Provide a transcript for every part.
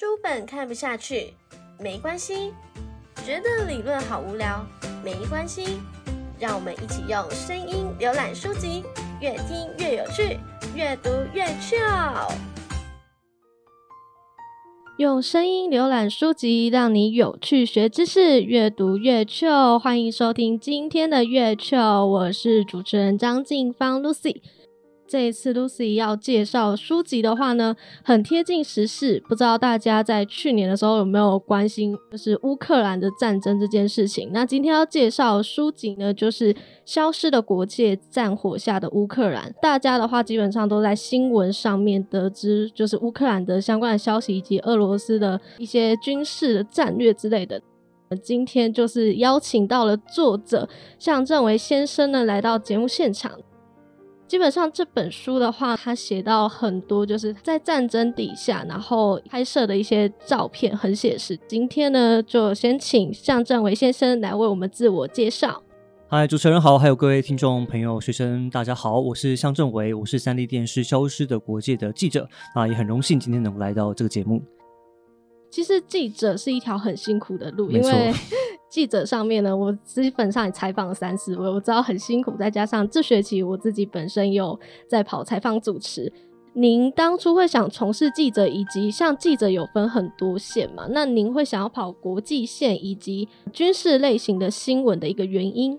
书本看不下去，没关系；觉得理论好无聊，没关系。让我们一起用声音浏览书籍，越听越有趣，越读越趣哦。用声音浏览书籍，让你有趣学知识，越读越 chill。欢迎收听今天的越趣我是主持人张静芳 Lucy。这一次 Lucy 要介绍书籍的话呢，很贴近时事。不知道大家在去年的时候有没有关心，就是乌克兰的战争这件事情？那今天要介绍书籍呢，就是《消失的国界：战火下的乌克兰》。大家的话基本上都在新闻上面得知，就是乌克兰的相关的消息，以及俄罗斯的一些军事的战略之类的。今天就是邀请到了作者向正维先生呢，来到节目现场。基本上这本书的话，他写到很多就是在战争底下，然后拍摄的一些照片，很写实。今天呢，就先请向正伟先生来为我们自我介绍。嗨，主持人好，还有各位听众朋友、学生，大家好，我是向正伟，我是三立电视《消失的国界》的记者啊，也很荣幸今天能来到这个节目。其实记者是一条很辛苦的路，因为。记者上面呢，我基本上也采访了三四位，我知道很辛苦。再加上这学期我自己本身有在跑采访主持。您当初会想从事记者，以及像记者有分很多线嘛？那您会想要跑国际线以及军事类型的新闻的一个原因？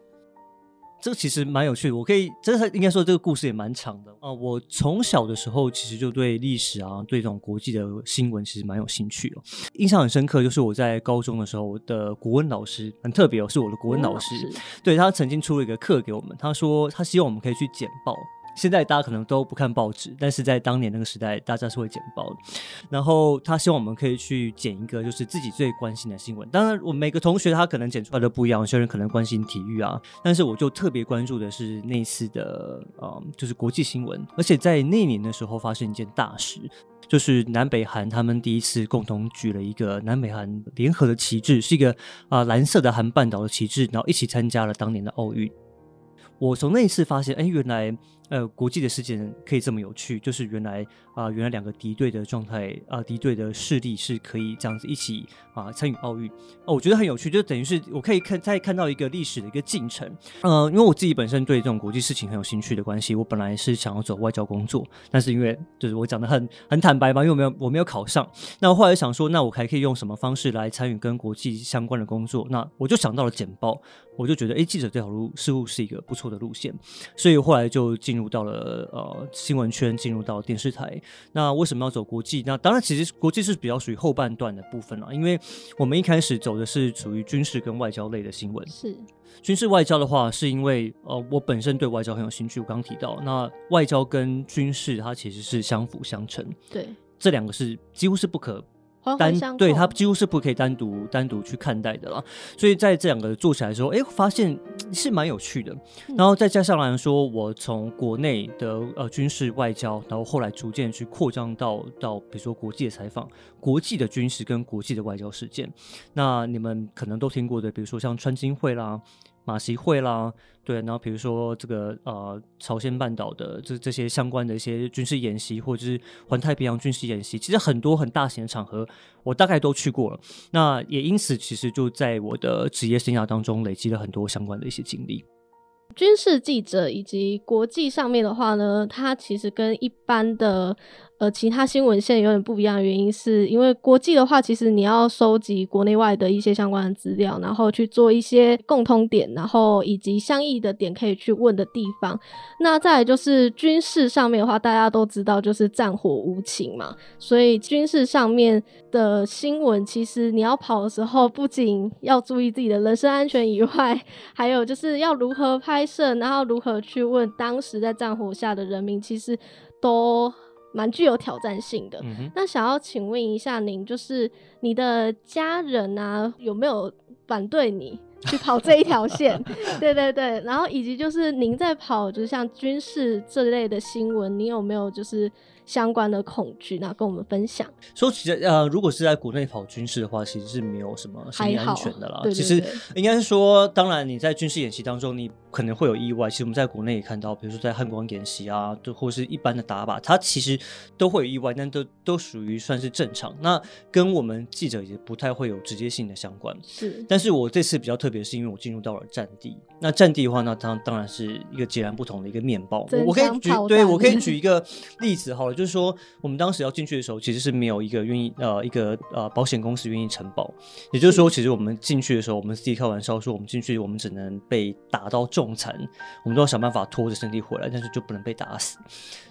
这个其实蛮有趣的，我可以，这个应该说这个故事也蛮长的啊。我从小的时候其实就对历史啊，对这种国际的新闻其实蛮有兴趣哦。印象很深刻，就是我在高中的时候，我的国文老师很特别哦，是我的国文老师，对他曾经出了一个课给我们，他说他希望我们可以去简报。现在大家可能都不看报纸，但是在当年那个时代，大家是会剪报的。然后他希望我们可以去剪一个，就是自己最关心的新闻。当然，我每个同学他可能剪出来的不一样，有些人可能关心体育啊，但是我就特别关注的是那一次的，呃，就是国际新闻。而且在那年的时候，发生一件大事，就是南北韩他们第一次共同举了一个南北韩联合的旗帜，是一个啊蓝色的韩半岛的旗帜，然后一起参加了当年的奥运。我从那一次发现，哎，原来。呃，国际的事件可以这么有趣，就是原来啊，原来两个敌对的状态啊，敌对的势力是可以这样子一起啊参与奥运哦，我觉得很有趣，就等于是我可以看再看到一个历史的一个进程。呃，因为我自己本身对这种国际事情很有兴趣的关系，我本来是想要走外交工作，但是因为就是我讲的很很坦白嘛，因为我没有我没有考上，那我后来想说，那我还可以用什么方式来参与跟国际相关的工作？那我就想到了简报，我就觉得哎，记者这条路似乎是一个不错的路线，所以后来就进入。入到了呃新闻圈，进入到电视台。那为什么要走国际？那当然，其实国际是比较属于后半段的部分了，因为我们一开始走的是属于军事跟外交类的新闻。是军事外交的话，是因为呃我本身对外交很有兴趣。我刚提到，那外交跟军事它其实是相辅相成。对，这两个是几乎是不可。单对它几乎是不可以单独单独去看待的啦，所以在这两个做起来的时候，哎，发现是蛮有趣的。然后再加上来说，我从国内的呃军事外交，然后后来逐渐去扩张到到比如说国际的采访，国际的军事跟国际的外交事件。那你们可能都听过的，比如说像川金会啦。马习会啦，对，然后比如说这个呃朝鲜半岛的这这些相关的一些军事演习，或者是环太平洋军事演习，其实很多很大型的场合，我大概都去过了。那也因此，其实就在我的职业生涯当中累积了很多相关的一些经历。军事记者以及国际上面的话呢，它其实跟一般的。呃，其他新闻线有点不一样的原因，是因为国际的话，其实你要收集国内外的一些相关的资料，然后去做一些共通点，然后以及相异的点可以去问的地方。那再就是军事上面的话，大家都知道就是战火无情嘛，所以军事上面的新闻，其实你要跑的时候，不仅要注意自己的人身安全以外，还有就是要如何拍摄，然后如何去问当时在战火下的人民，其实都。蛮具有挑战性的。那想要请问一下您，就是你的家人啊，有没有反对你去跑这一条线？对对对。然后以及就是您在跑，就是像军事这类的新闻，你有没有就是相关的恐惧，那跟我们分享。说其实呃，如果是在国内跑军事的话，其实是没有什么生命安全的啦。对其实应该是说，当然你在军事演习当中，你可能会有意外。其实我们在国内也看到，比如说在汉光演习啊，就或是一般的打靶，它其实都会有意外，但都都属于算是正常。那跟我们记者也不太会有直接性的相关。是，但是我这次比较特别，是因为我进入到了战地。那战地的话，那当当然是一个截然不同的一个面貌。我可以举，对我可以举一个例子好了，就是说我们当时要进去的时候，其实是没有一个愿意呃一个呃保险公司愿意承保。也就是说，其实我们进去的时候，我们自己开玩笑说，我们进去我们只能被打到重残，我们都要想办法拖着身体回来，但是就不能被打死。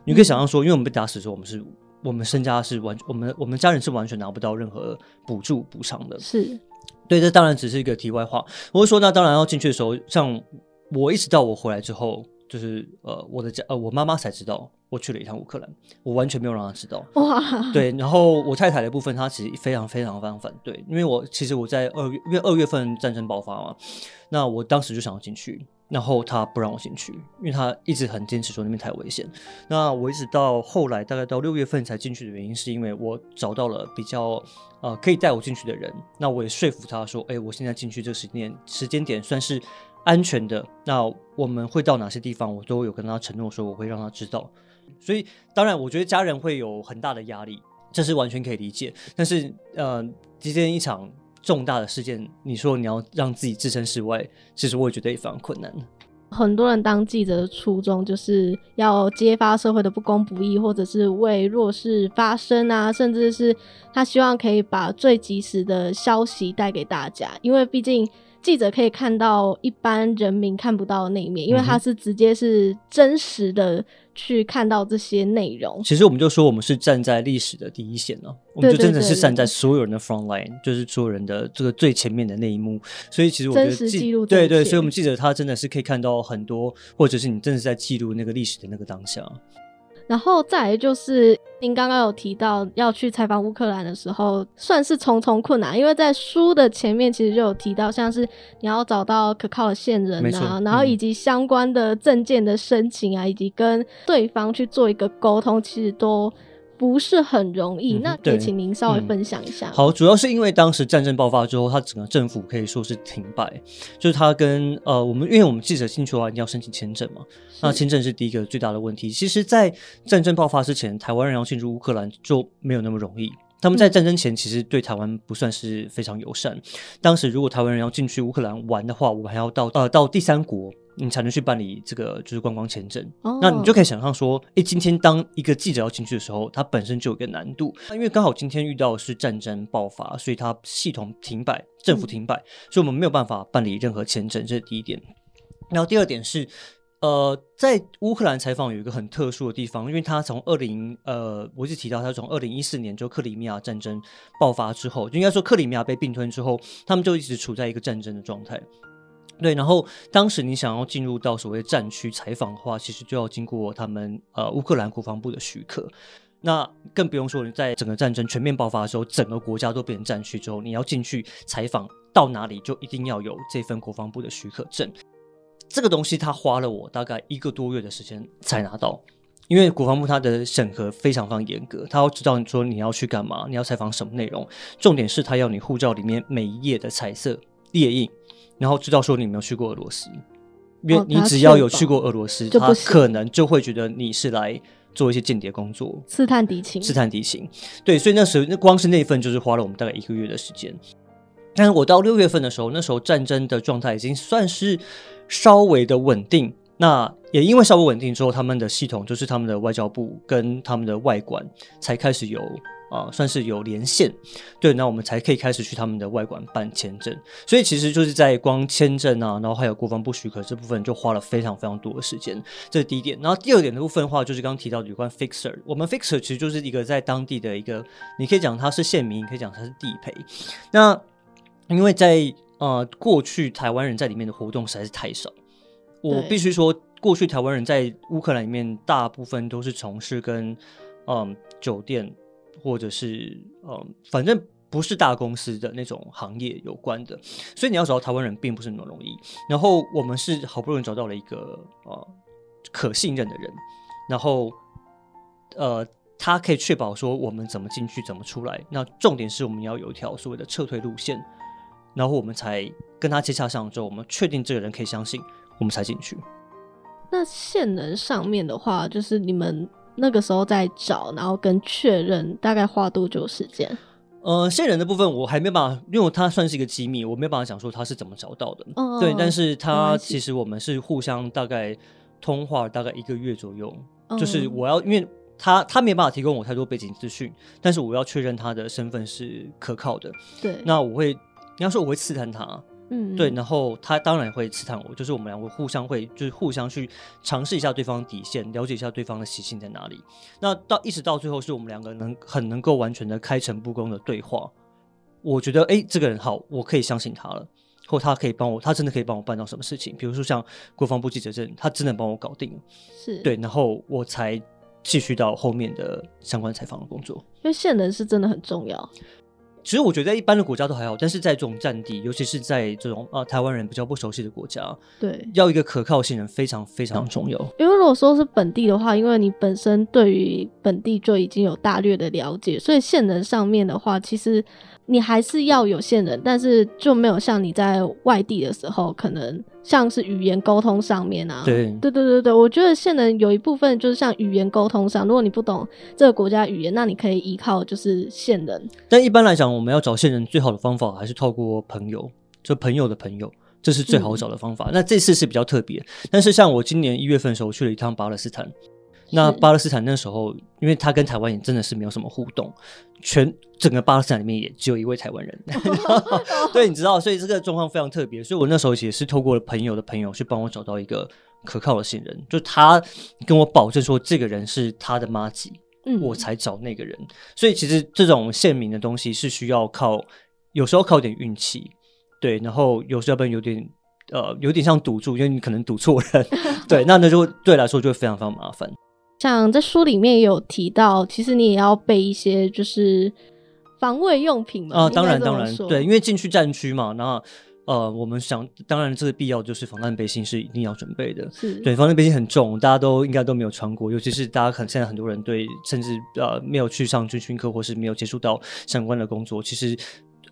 你可以想象说，因为我们被打死的时候，我们是我们身家是完，我们我们家人是完全拿不到任何补助补偿的。是。对，这当然只是一个题外话。我是说，那当然要进去的时候，像我一直到我回来之后，就是呃，我的家呃，我妈妈才知道我去了一趟乌克兰，我完全没有让她知道。哇，对，然后我太太的部分，她其实非常非常非常反对，因为我其实我在二月，因为二月份战争爆发嘛，那我当时就想要进去。然后他不让我进去，因为他一直很坚持说那边太危险。那我一直到后来，大概到六月份才进去的原因，是因为我找到了比较呃可以带我进去的人。那我也说服他说，哎，我现在进去这个时间时间点算是安全的。那我们会到哪些地方，我都有跟他承诺说我会让他知道。所以当然，我觉得家人会有很大的压力，这是完全可以理解。但是呃，今天一场。重大的事件，你说你要让自己置身事外，其实我也觉得也非常困难。很多人当记者的初衷就是要揭发社会的不公不义，或者是为弱势发声啊，甚至是他希望可以把最及时的消息带给大家，因为毕竟。记者可以看到一般人民看不到的那一面，因为他是直接是真实的去看到这些内容。其实我们就说，我们是站在历史的第一线哦，我们就真的是站在所有人的 front line，就是所有人的这个最前面的那一幕。所以其实我觉得记录对对，所以我们记者他真的是可以看到很多，或者是你真的是在记录那个历史的那个当下。然后再来就是，您刚刚有提到要去采访乌克兰的时候，算是重重困难，因为在书的前面其实就有提到，像是你要找到可靠的线人啊，然后以及相关的证件的申请啊，以及跟对方去做一个沟通，其实都。不是很容易，那也请您稍微分享一下。好，主要是因为当时战争爆发之后，它整个政府可以说是停摆，就是他跟呃我们，因为我们记者进去的话一定要申请签证嘛，那签证是第一个最大的问题。其实，在战争爆发之前，台湾人要进入乌克兰就没有那么容易。他们在战争前其实对台湾不算是非常友善。当时如果台湾人要进去乌克兰玩的话，我们还要到呃到第三国。你才能去办理这个就是观光签证，那你就可以想象说，哎，今天当一个记者要进去的时候，它本身就有一个难度。那因为刚好今天遇到的是战争爆发，所以它系统停摆，政府停摆，所以我们没有办法办理任何签证，这是第一点。然后第二点是，呃，在乌克兰采访有一个很特殊的地方，因为他从二零呃，我就提到他从二零一四年就克里米亚战争爆发之后，就应该说克里米亚被并吞之后，他们就一直处在一个战争的状态。对，然后当时你想要进入到所谓战区采访的话，其实就要经过他们呃乌克兰国防部的许可。那更不用说你在整个战争全面爆发的时候，整个国家都变成战区之后，你要进去采访到哪里，就一定要有这份国防部的许可证。这个东西他花了我大概一个多月的时间才拿到，因为国防部它的审核非常非常严格，他要知道你说你要去干嘛，你要采访什么内容，重点是他要你护照里面每一页的彩色列印。然后知道说你没有去过俄罗斯，因为你只要有去过俄罗斯，他可能就会觉得你是来做一些间谍工作，刺探敌情，刺探敌情。对，所以那时候那光是那份就是花了我们大概一个月的时间。但是我到六月份的时候，那时候战争的状态已经算是稍微的稳定。那也因为稍微稳定之后，他们的系统就是他们的外交部跟他们的外管才开始有。啊，算是有连线，对，那我们才可以开始去他们的外馆办签证。所以其实就是在光签证啊，然后还有国防部许可这部分，就花了非常非常多的时间。这是第一点。然后第二点的部分的话，就是刚刚提到有关 fixer，我们 fixer 其实就是一个在当地的一个，你可以讲它是县民，你可以讲它是地陪。那因为在呃过去台湾人在里面的活动实在是太少，我必须说，过去台湾人在乌克兰里面大部分都是从事跟嗯酒店。或者是嗯，反正不是大公司的那种行业有关的，所以你要找到台湾人并不是那么容易。然后我们是好不容易找到了一个呃可信任的人，然后呃他可以确保说我们怎么进去，怎么出来。那重点是我们要有一条所谓的撤退路线，然后我们才跟他接洽上之后，我们确定这个人可以相信，我们才进去。那线人上面的话，就是你们那个时候在找，然后跟确认，大概花多久时间？呃，线人的部分我还没办法，因为它算是一个机密，我没办法讲说他是怎么找到的。对，但是他其实我们是互相大概通话大概一个月左右，就是我要因为他他没办法提供我太多背景资讯，但是我要确认他的身份是可靠的。对，那我会，你要说我会刺探他。嗯，对，然后他当然会刺探我，就是我们两个互相会，就是互相去尝试一下对方底线，了解一下对方的习性在哪里。那到一直到最后，是我们两个能很能够完全的开诚布公的对话。我觉得，哎，这个人好，我可以相信他了，或他可以帮我，他真的可以帮我办到什么事情？比如说像国防部记者证，他真的帮我搞定了，是对，然后我才继续到后面的相关采访的工作。因为线人是真的很重要。其实我觉得在一般的国家都还好，但是在这种战地，尤其是在这种啊台湾人比较不熟悉的国家，对，要一个可靠性人非常非常重要。因为如果说是本地的话，因为你本身对于本地就已经有大略的了解，所以线人上面的话，其实。你还是要有线人，但是就没有像你在外地的时候，可能像是语言沟通上面啊。对对对对对，我觉得线人有一部分就是像语言沟通上，如果你不懂这个国家语言，那你可以依靠就是线人。但一般来讲，我们要找线人最好的方法还是透过朋友，就朋友的朋友，这是最好找的方法。那这次是比较特别，但是像我今年一月份的时候去了一趟巴勒斯坦。那巴勒斯坦那时候，因为他跟台湾也真的是没有什么互动，全整个巴勒斯坦里面也只有一位台湾人，对，你知道，所以这个状况非常特别。所以我那时候也是透过了朋友的朋友去帮我找到一个可靠的信人，就他跟我保证说这个人是他的妈吉，嗯，我才找那个人。所以其实这种县民的东西是需要靠，有时候靠点运气，对，然后有时候要不然有点呃有点像赌注，因为你可能赌错人，对，那那就对来说就会非常非常麻烦。像在书里面也有提到，其实你也要备一些就是防卫用品嘛。啊，当然当然，对，因为进去战区嘛，那呃，我们想，当然这个必要就是防弹背心是一定要准备的。是对，防弹背心很重，大家都应该都没有穿过，尤其是大家可能现在很多人对，甚至呃没有去上军训课或是没有接触到相关的工作，其实。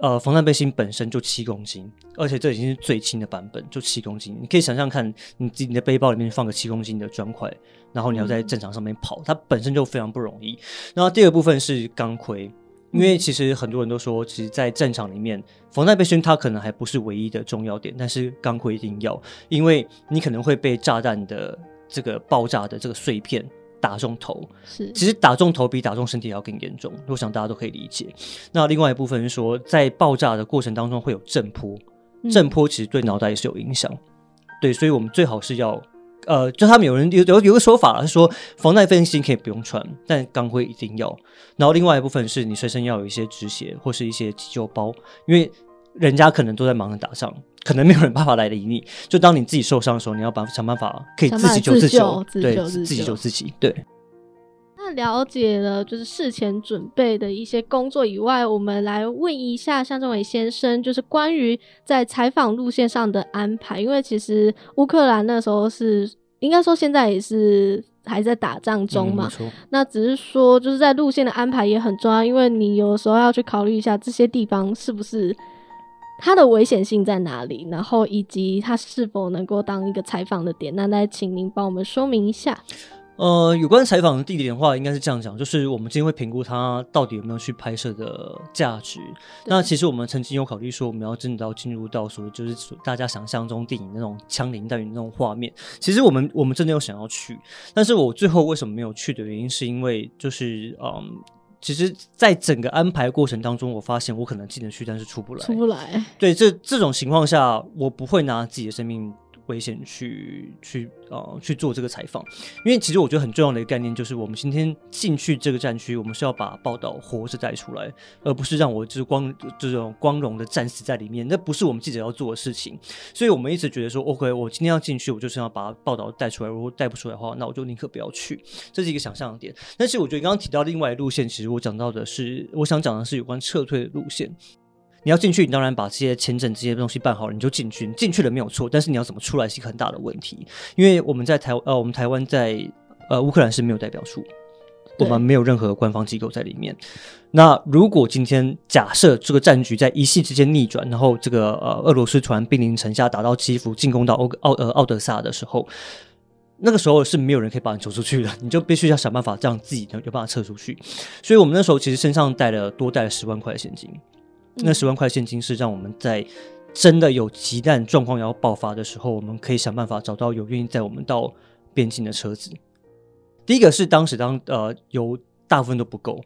呃，防弹背心本身就七公斤，而且这已经是最轻的版本，就七公斤。你可以想象看，你自己的背包里面放个七公斤的砖块，然后你要在战场上面跑，它本身就非常不容易。然后第二部分是钢盔，因为其实很多人都说，其实，在战场里面，防弹背心它可能还不是唯一的重要点，但是钢盔一定要，因为你可能会被炸弹的这个爆炸的这个碎片。打中头是，其实打中头比打中身体要更严重，我想大家都可以理解。那另外一部分是说，在爆炸的过程当中会有震波，震波其实对脑袋也是有影响。对，所以我们最好是要，呃，就他们有人有有有个说法是说，防弹背心可以不用穿，但钢盔一定要。然后另外一部分是你随身要有一些止血或是一些急救包，因为人家可能都在忙着打仗。可能没有人办法来理你，就当你自己受伤的时候，你要把想办法可以自己救自己，对，自己救自己。对。那了解了就是事前准备的一些工作以外，我们来问一下向政伟先生，就是关于在采访路线上的安排。因为其实乌克兰那时候是应该说现在也是还在打仗中嘛，那只是说就是在路线的安排也很重要，因为你有时候要去考虑一下这些地方是不是。它的危险性在哪里？然后以及它是否能够当一个采访的点？那再请您帮我们说明一下。呃，有关采访的地点的话，应该是这样讲，就是我们今天会评估它到底有没有去拍摄的价值。那其实我们曾经有考虑说，我们要真的要进入到所谓就是大家想象中电影那种枪林弹雨那种画面。其实我们我们真的有想要去，但是我最后为什么没有去的原因，是因为就是嗯。其实，在整个安排过程当中，我发现我可能进得去，但是出不来。出不来。对，这这种情况下，我不会拿自己的生命。危险去去呃去做这个采访，因为其实我觉得很重要的一个概念就是，我们今天进去这个战区，我们是要把报道活着带出来，而不是让我就是光这种光荣的战死在里面，那不是我们记者要做的事情。所以我们一直觉得说，OK，我今天要进去，我就是要把报道带出来。如果带不出来的话，那我就宁可不要去。这是一个想象的点。但是我觉得刚刚提到另外路线，其实我讲到的是，我想讲的是有关撤退的路线。你要进去，你当然把这些签证这些东西办好了，你就进去。你进去了没有错，但是你要怎么出来是一个很大的问题。因为我们在台呃，我们台湾在呃乌克兰是没有代表处，我们没有任何官方机构在里面。那如果今天假设这个战局在一夕之间逆转，然后这个呃俄罗斯突然兵临城下，打到基辅，进攻到奥奥呃奥德萨的时候，那个时候是没有人可以把你救出去的，你就必须要想办法让自己能有办法撤出去。所以我们那时候其实身上带了多带了十万块现金，那十万块现金是让我们在真的有急难状况要爆发的时候，我们可以想办法找到有愿意载我们到边境的车子。第一个是当时当呃油大部分都不够。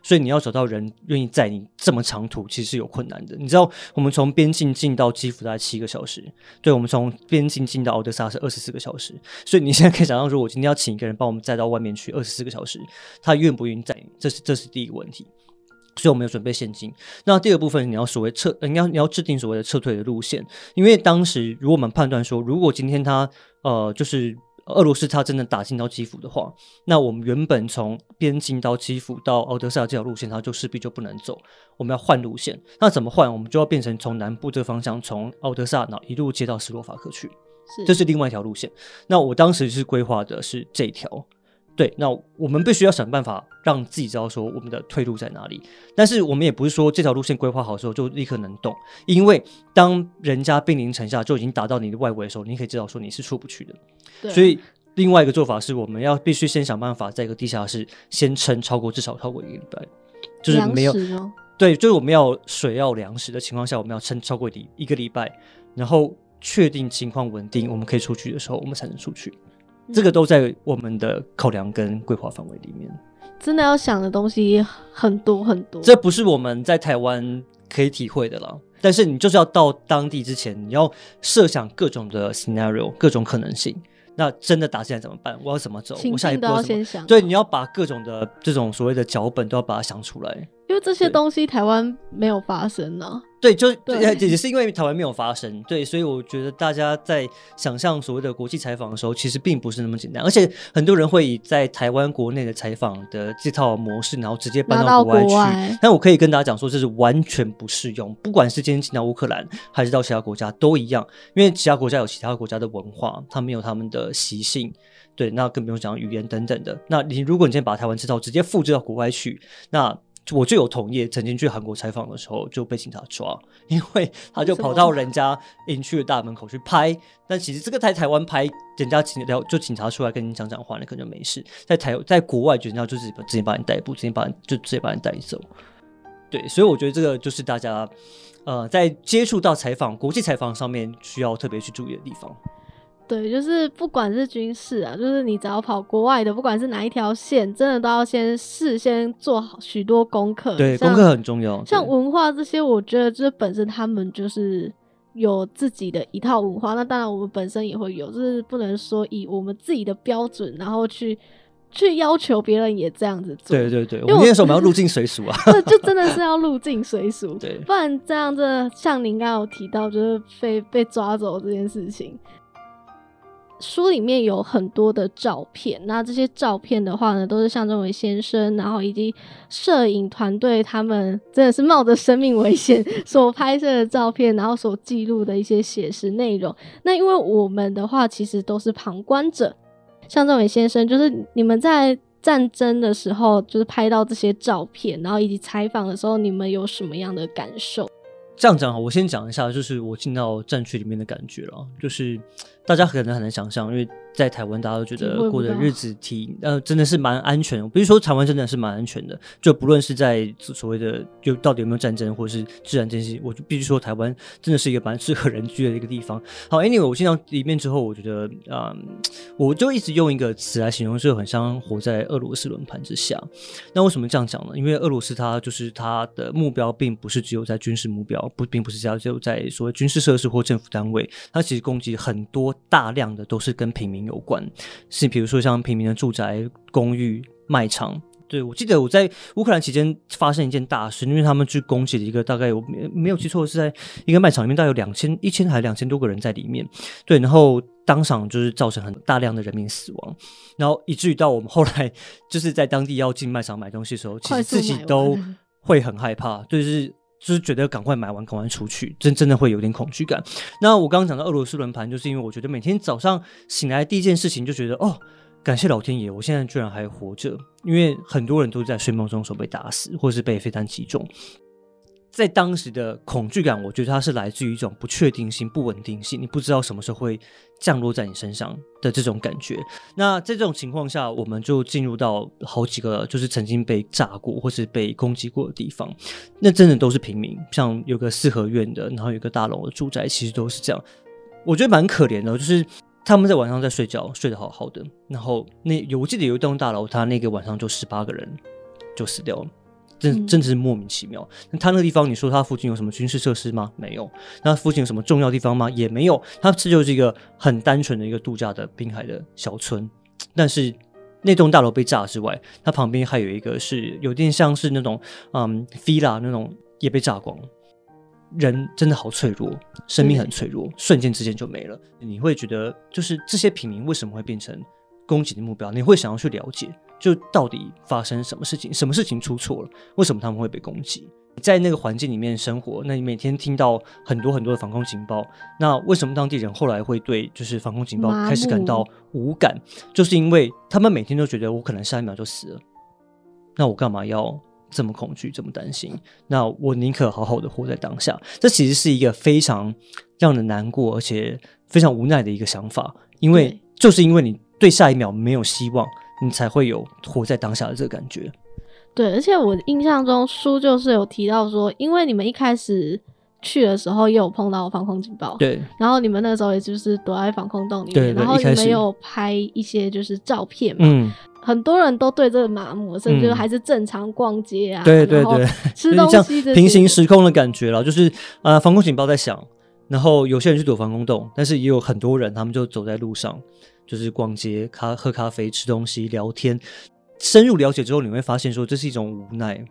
所以你要找到人愿意载你这么长途，其实是有困难的。你知道，我们从边境进到基辅大概七个小时，对我们从边境进到奥德萨是二十四个小时。所以你现在可以想象，说我今天要请一个人帮我们载到外面去二十四个小时，他愿不愿意载你？这是这是第一个问题。所以我们有准备现金。那第二部分，你要所谓撤，你要你要制定所谓的撤退的路线，因为当时如果我们判断说，如果今天他呃就是。俄罗斯他真的打进到基辅的话，那我们原本从边境到基辅到奥德萨这条路线，它就势必就不能走。我们要换路线，那怎么换？我们就要变成从南部这个方向，从奥德萨那一路接到斯洛伐克去，这是另外一条路线。那我当时是规划的是这条。对，那我们必须要想办法让自己知道说我们的退路在哪里。但是我们也不是说这条路线规划好之后就立刻能动，因为当人家兵临城下就已经打到你的外围的时候，你可以知道说你是出不去的。所以另外一个做法是，我们要必须先想办法在一个地下室先撑超过至少超过一个礼拜，就是没有对，就是我们要水要粮食的情况下，我们要撑超过一一个礼拜，然后确定情况稳定，我们可以出去的时候，我们才能出去。这个都在我们的考量跟规划范围里面。真的要想的东西很多很多，这不是我们在台湾可以体会的了。但是你就是要到当地之前，你要设想各种的 scenario，各种可能性。那真的打起来怎么办？我要怎么走？我下一步要先想。对，你要把各种的这种所谓的脚本都要把它想出来。因为这些东西台湾没有发生呢。对，就也是因为台湾没有发生，对，所以我觉得大家在想象所谓的国际采访的时候，其实并不是那么简单。而且很多人会以在台湾国内的采访的这套模式，然后直接搬到国外去。但我可以跟大家讲说，这是完全不适用。不管是今天进到乌克兰，还是到其他国家，都一样。因为其他国家有其他国家的文化，他们有他们的习性，对，那更不用讲语言等等的。那你如果你今天把台湾这套直接复制到国外去，那我就有同业曾经去韩国采访的时候就被警察抓，因为 他就跑到人家营区的大门口去拍。但其实这个在台湾拍，人家警聊就警察出来跟你讲讲话，你可能就没事。在台在国外，人家就直接直接把你逮捕，直接把就直接把你带走。对，所以我觉得这个就是大家呃在接触到采访国际采访上面需要特别去注意的地方。对，就是不管是军事啊，就是你只要跑国外的，不管是哪一条线，真的都要先事先做好许多功课。对，功课很重要。像文化这些，我觉得就是本身他们就是有自己的一套文化。那当然，我们本身也会有，就是不能说以我们自己的标准，然后去去要求别人也这样子做。对对对，因为那时候我们要入境随俗啊，就真的是要入境随俗。对，不然这样子，像您刚刚有提到，就是被被抓走这件事情。书里面有很多的照片，那这些照片的话呢，都是向正伟先生，然后以及摄影团队他们真的是冒着生命危险 所拍摄的照片，然后所记录的一些写实内容。那因为我们的话，其实都是旁观者。向正伟先生，就是你们在战争的时候，就是拍到这些照片，然后以及采访的时候，你们有什么样的感受？这样讲哈，我先讲一下，就是我进到战区里面的感觉了，就是大家可能很难想象，因为。在台湾，大家都觉得过的日子挺呃，真的是蛮安全。比如说，台湾真的是蛮安全的，就不论是在所谓的就到底有没有战争，或者是自然间隙，我就必须说，台湾真的是一个蛮适合人居的一个地方。好，Anyway，我进到里面之后，我觉得啊，我就一直用一个词来形容，就很像活在俄罗斯轮盘之下。那为什么这样讲呢？因为俄罗斯它就是它的目标，并不是只有在军事目标，不，并不是只有在所谓军事设施或政府单位，它其实攻击很多大量的都是跟平民。有关是，比如说像平民的住宅、公寓、卖场。对我记得我在乌克兰期间发生一件大事，因为他们去攻击了一个大概我没没有记错是在一个卖场里面，大概有两千一千还两千多个人在里面。对，然后当场就是造成很大量的人民死亡，然后以至于到我们后来就是在当地要进卖场买东西的时候，其实自己都会很害怕，就是。就是觉得赶快买完，赶快出去，真真的会有点恐惧感。那我刚刚讲到俄罗斯轮盘，就是因为我觉得每天早上醒来第一件事情就觉得哦。感谢老天爷，我现在居然还活着，因为很多人都在睡梦中时候被打死，或是被飞弹击中。在当时的恐惧感，我觉得它是来自于一种不确定性、不稳定性，你不知道什么时候会降落在你身上的这种感觉。那在这种情况下，我们就进入到好几个就是曾经被炸过或是被攻击过的地方，那真的都是平民，像有个四合院的，然后有个大楼的住宅，其实都是这样。我觉得蛮可怜的，就是他们在晚上在睡觉，睡得好好的，然后那我记得有一栋大楼，他那个晚上就十八个人就死掉了。真真的是莫名其妙。那他那个地方，你说他附近有什么军事设施吗？没有。那附近有什么重要地方吗？也没有。它这就是一个很单纯的一个度假的滨海的小村。但是那栋大楼被炸之外，它旁边还有一个是有点像是那种嗯，villa 那种也被炸光。人真的好脆弱，生命很脆弱，瞬间之间就没了。你会觉得，就是这些平民为什么会变成攻击的目标？你会想要去了解。就到底发生什么事情？什么事情出错了？为什么他们会被攻击？在那个环境里面生活，那你每天听到很多很多的防空警报，那为什么当地人后来会对就是防空警报开始感到无感？就是因为他们每天都觉得我可能下一秒就死了，那我干嘛要这么恐惧、这么担心？那我宁可好好的活在当下。这其实是一个非常让人难过而且非常无奈的一个想法，因为就是因为你对下一秒没有希望。你才会有活在当下的这个感觉。对，而且我印象中书就是有提到说，因为你们一开始去的时候也有碰到防空警报，对，然后你们那个时候也就是躲在防空洞里面，然后你们有拍一些就是照片嘛，嗯，很多人都对这个麻木，甚至还是正常逛街啊，对对对，吃东西，平行时空的感觉了，就是呃，防空警报在响，然后有些人去躲防空洞，但是也有很多人他们就走在路上。就是逛街、咖喝咖啡、吃东西、聊天，深入了解之后，你会发现说这是一种无奈，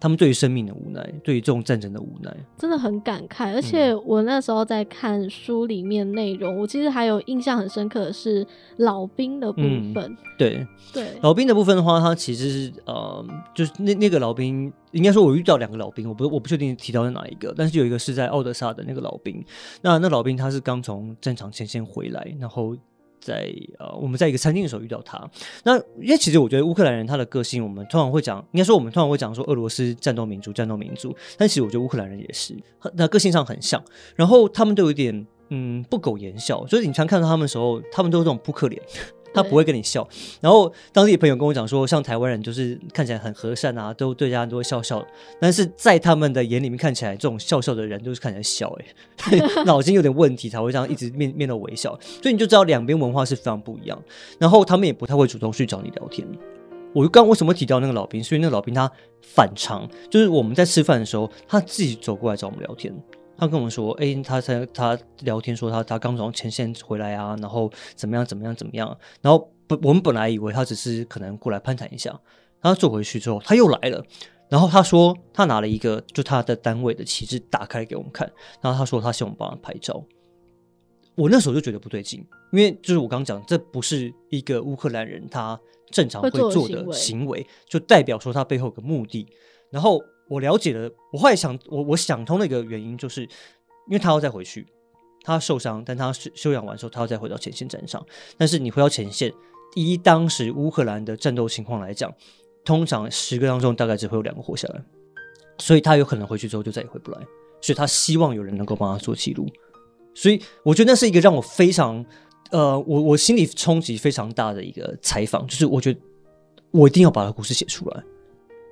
他们对于生命的无奈，对于这种战争的无奈，真的很感慨。而且我那时候在看书里面内容，我其实还有印象很深刻的是老兵的部分。对对，老兵的部分的话，他其实是呃，就是那那个老兵，应该说我遇到两个老兵，我不我不确定提到是哪一个，但是有一个是在奥德萨的那个老兵，那那老兵他是刚从战场前线回来，然后。在呃，我们在一个餐厅的时候遇到他。那因为其实我觉得乌克兰人他的个性，我们通常会讲，应该说我们通常会讲说俄罗斯战斗民族，战斗民族。但其实我觉得乌克兰人也是，那个性上很像。然后他们都有点嗯不苟言笑，所以你常看到他们的时候，他们都有这种扑克脸。他不会跟你笑，然后当地的朋友跟我讲说，像台湾人就是看起来很和善啊，都对大家都会笑笑，但是在他们的眼里面看起来，这种笑笑的人都是看起来小，哎，脑筋有点问题才会这样一直面面露微笑，所以你就知道两边文化是非常不一样。然后他们也不太会主动去找你聊天。我刚为什么提到那个老兵？所以那个老兵他反常，就是我们在吃饭的时候，他自己走过来找我们聊天。他跟我们说：“哎，他在他聊天说他他刚从前线回来啊，然后怎么样怎么样怎么样。然后本我们本来以为他只是可能过来攀谈一下，他坐回去之后他又来了。然后他说他拿了一个就他的单位的旗帜打开给我们看，然后他说他希望我们帮他拍照。我那时候就觉得不对劲，因为就是我刚讲，这不是一个乌克兰人他正常会做的行为，就代表说他背后有个目的。然后。我了解了，我后来想，我我想通的一个原因，就是因为他要再回去，他受伤，但他休休养完之后，他要再回到前线战场。但是你回到前线，以当时乌克兰的战斗情况来讲，通常十个当中大概只会有两个活下来，所以他有可能回去之后就再也回不来。所以他希望有人能够帮他做记录。所以我觉得那是一个让我非常呃，我我心里冲击非常大的一个采访，就是我觉得我一定要把他故事写出来。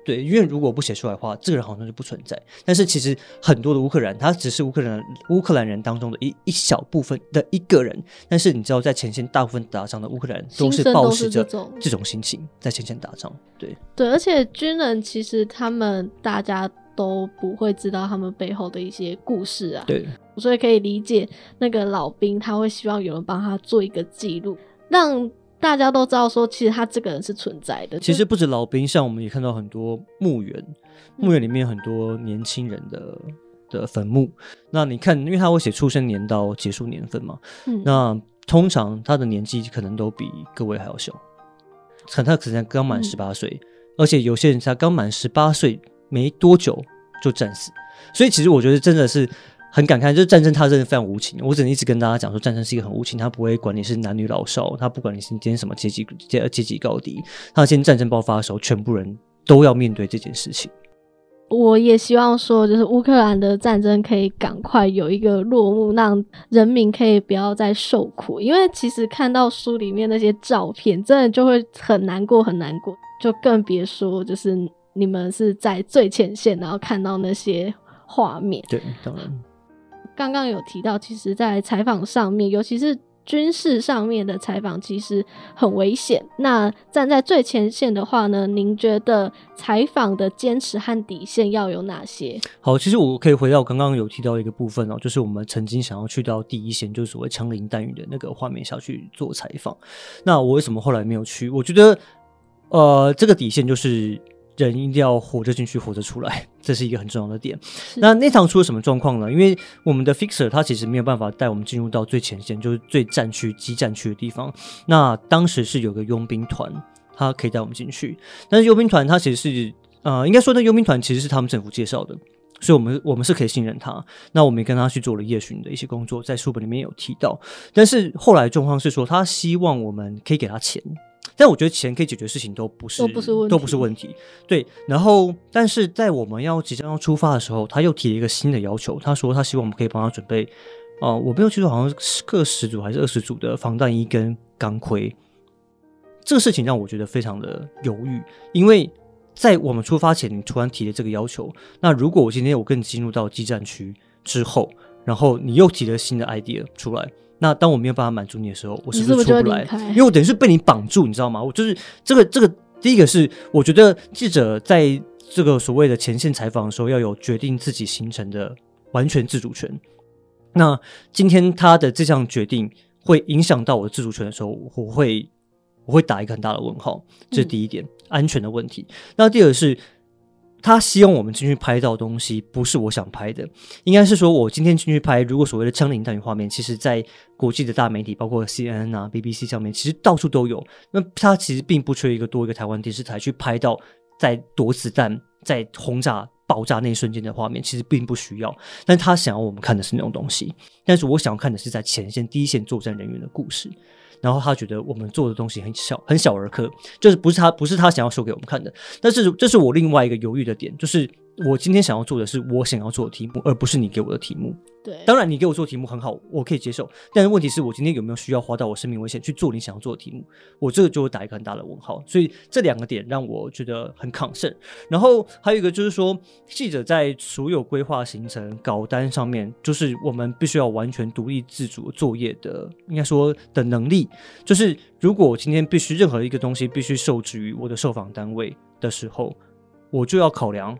对，因为如果不写出来的话，这个人好像就不存在。但是其实很多的乌克兰，他只是乌克兰乌克兰人当中的一一小部分的一个人。但是你知道，在前线大部分打仗的乌克兰都是抱持着这种心情在前线打仗。对对，而且军人其实他们大家都不会知道他们背后的一些故事啊。对，所以可以理解那个老兵他会希望有人帮他做一个记录，让。大家都知道说，其实他这个人是存在的。其实不止老兵，像我们也看到很多墓园，墓园里面很多年轻人的的坟墓。那你看，因为他会写出生年到结束年份嘛，嗯那通常他的年纪可能都比各位还要小，可能他可能刚满十八岁，而且有些人才刚满十八岁没多久就战死。所以其实我觉得真的是很感慨，就是战争它真的非常无情。我只能一直跟大家讲说，战争是一个很无情，它不会管你是男女老少，它不管你是今天什么阶级阶阶级高低，它今天战争爆发的时候，全部人都要面对这件事情。我也希望说，就是乌克兰的战争可以赶快有一个落幕，让人民可以不要再受苦。因为其实看到书里面那些照片，真的就会很难过，很难过。就更别说，就是你们是在最前线，然后看到那些画面。对，当然。刚刚有提到，其实，在采访上面，尤其是。军事上面的采访其实很危险。那站在最前线的话呢？您觉得采访的坚持和底线要有哪些？好，其实我可以回到刚刚有提到一个部分哦，就是我们曾经想要去到第一线，就是所谓枪林弹雨的那个画面下去做采访。那我为什么后来没有去？我觉得，呃，这个底线就是。人一定要活着进去，活着出来，这是一个很重要的点。那那场出了什么状况呢？因为我们的 fixer 他其实没有办法带我们进入到最前线，就是最战区、激战区的地方。那当时是有个佣兵团，他可以带我们进去。但是佣兵团他其实是，呃，应该说那佣兵团其实是他们政府介绍的，所以我们我们是可以信任他。那我们也跟他去做了夜巡的一些工作，在书本里面有提到。但是后来状况是说，他希望我们可以给他钱。但我觉得钱可以解决事情都不是都不是问题，都不是问题。对，然后但是在我们要即将要出发的时候，他又提了一个新的要求。他说他希望我们可以帮他准备，啊，我没有记错，好像是各十组还是二十组的防弹衣跟钢盔。这个事情让我觉得非常的犹豫，因为在我们出发前，你突然提了这个要求。那如果我今天我跟你进入到激战区之后，然后你又提了新的 idea 出来。那当我没有办法满足你的时候，我是不是出不来？因为我等于是被你绑住，你知道吗？我就是这个这个第一个是，我觉得记者在这个所谓的前线采访的时候，要有决定自己行程的完全自主权。那今天他的这项决定会影响到我的自主权的时候，我会我会打一个很大的问号。这是第一点，安全的问题。那第二是。他希望我们进去拍到东西，不是我想拍的。应该是说，我今天进去拍，如果所谓的枪林弹雨画面，其实在国际的大媒体，包括 CNN 啊、BBC 上面，其实到处都有。那他其实并不缺一个多一个台湾电视台去拍到在躲子弹、在轰炸爆炸那一瞬间的画面，其实并不需要。但他想要我们看的是那种东西，但是我想要看的是在前线第一线作战人员的故事。然后他觉得我们做的东西很小很小儿科，就是不是他不是他想要说给我们看的。但是这是我另外一个犹豫的点，就是我今天想要做的是我想要做的题目，而不是你给我的题目。对，当然你给我做题目很好，我可以接受。但是问题是我今天有没有需要花到我生命危险去做你想要做的题目？我这个就会打一个很大的问号。所以这两个点让我觉得很抗胜。然后还有一个就是说，记者在所有规划行程稿单上面，就是我们必须要完全独立自主作业的，应该说的能力。就是如果我今天必须任何一个东西必须受制于我的受访单位的时候，我就要考量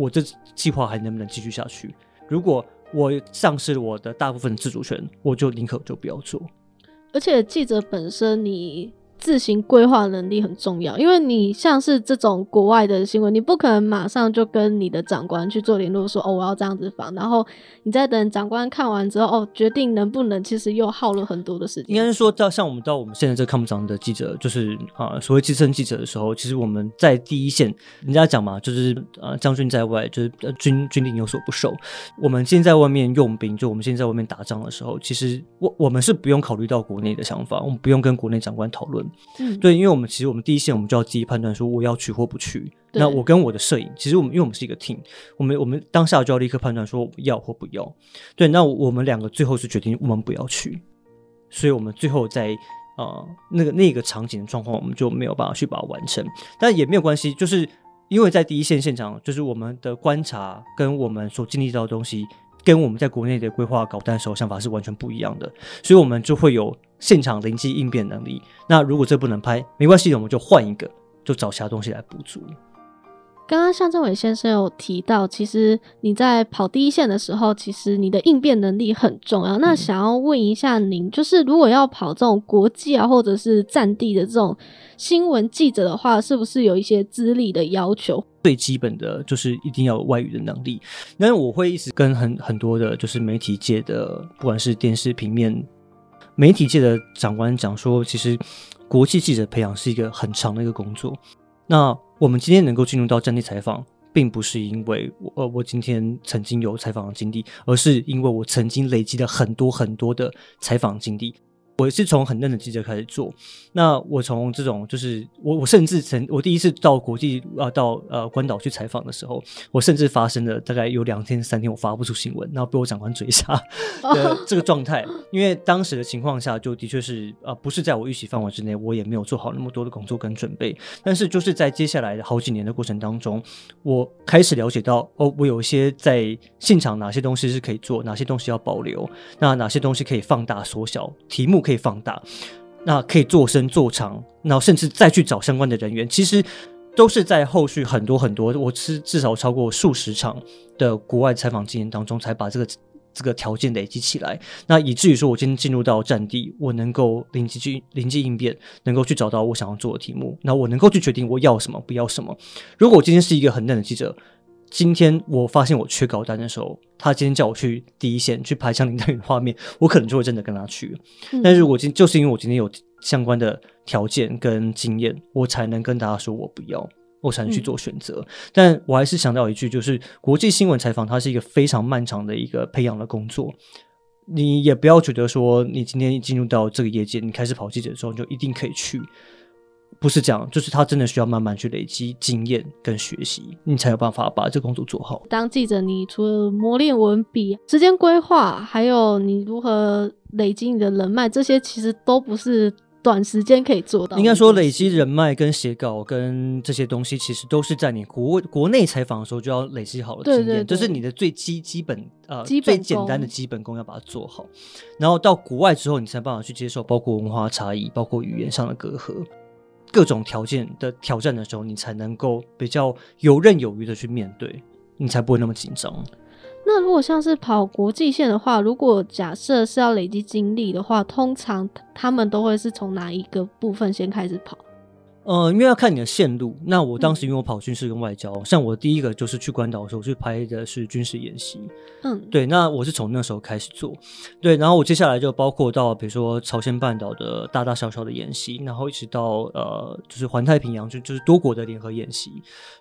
我这计划还能不能继续下去。如果我丧失了我的大部分自主权，我就宁可就不要做。而且记者本身，你。自行规划能力很重要，因为你像是这种国外的新闻，你不可能马上就跟你的长官去做联络，说哦我要这样子访，然后你再等长官看完之后，哦决定能不能，其实又耗了很多的时间。应该是说到像我们到我们现在这看不长的记者，就是啊所谓资深记者的时候，其实我们在第一线，人家讲嘛，就是呃将军在外，就是军军令有所不受。我们现在在外面用兵，就我们现在在外面打仗的时候，其实我我们是不用考虑到国内的想法，我们不用跟国内长官讨论。嗯，对，因为我们其实我们第一线，我们就要自己判断说我要去或不去。那我跟我的摄影，其实我们因为我们是一个 team，我们我们当下就要立刻判断说要或不要。对，那我们两个最后是决定我们不要去，所以我们最后在呃那个那个场景的状况，我们就没有办法去把它完成。但也没有关系，就是因为在第一线现场，就是我们的观察跟我们所经历到的东西。跟我们在国内的规划搞单时候想法是完全不一样的，所以我们就会有现场灵机应变能力。那如果这不能拍，没关系，我们就换一个，就找其他东西来补足。刚刚向政伟先生有提到，其实你在跑第一线的时候，其实你的应变能力很重要。那想要问一下您，就是如果要跑这种国际啊，或者是战地的这种新闻记者的话，是不是有一些资历的要求？最基本的就是一定要有外语的能力。那我会一直跟很很多的，就是媒体界的，不管是电视、平面媒体界的长官讲说，其实国际记者培养是一个很长的一个工作。那我们今天能够进入到战地采访，并不是因为我呃我今天曾经有采访的经历，而是因为我曾经累积了很多很多的采访经历。我是从很嫩的记者开始做，那我从这种就是我我甚至曾我第一次到国际啊到呃关岛去采访的时候，我甚至发生了大概有两天三天我发不出新闻，然后被我长官追杀 的这个状态。因为当时的情况下，就的确是呃不是在我预期范围之内，我也没有做好那么多的工作跟准备。但是就是在接下来的好几年的过程当中，我开始了解到哦，我有一些在现场哪些东西是可以做，哪些东西要保留，那哪些东西可以放大缩小，题目可。可以放大，那可以做深做长，然后甚至再去找相关的人员，其实都是在后续很多很多，我是至少超过数十场的国外采访经验当中，才把这个这个条件累积起来。那以至于说我今天进入到战地，我能够临机去临机应变，能够去找到我想要做的题目，那我能够去决定我要什么，不要什么。如果我今天是一个很嫩的记者。今天我发现我缺稿单的时候，他今天叫我去第一线去拍枪林弹雨的画面，我可能就会真的跟他去。但是，我今就是因为我今天有相关的条件跟经验，我才能跟大家说我不要，我才能去做选择。但我还是强调一句，就是国际新闻采访它是一个非常漫长的一个培养的工作，你也不要觉得说你今天进入到这个业界，你开始跑记者的时候，你就一定可以去。不是这样，就是他真的需要慢慢去累积经验跟学习，你才有办法把这工作做好。当记者，你除了磨练文笔、时间规划，还有你如何累积你的人脉，这些其实都不是短时间可以做到。应该说，累积人脉跟写稿跟这些东西，其实都是在你国国内采访的时候就要累积好的经验，这是你的最基基本呃最简单的基本功要把它做好。然后到国外之后，你才办法去接受包括文化差异、包括语言上的隔阂。各种条件的挑战的时候，你才能够比较游刃有余的去面对，你才不会那么紧张。那如果像是跑国际线的话，如果假设是要累积精力的话，通常他们都会是从哪一个部分先开始跑？呃，因为要看你的线路。那我当时因为我跑军事跟外交，像我第一个就是去关岛的时候，我去拍的是军事演习。嗯，对。那我是从那时候开始做，对。然后我接下来就包括到比如说朝鲜半岛的大大小小的演习，然后一直到呃，就是环太平洋，就就是多国的联合演习。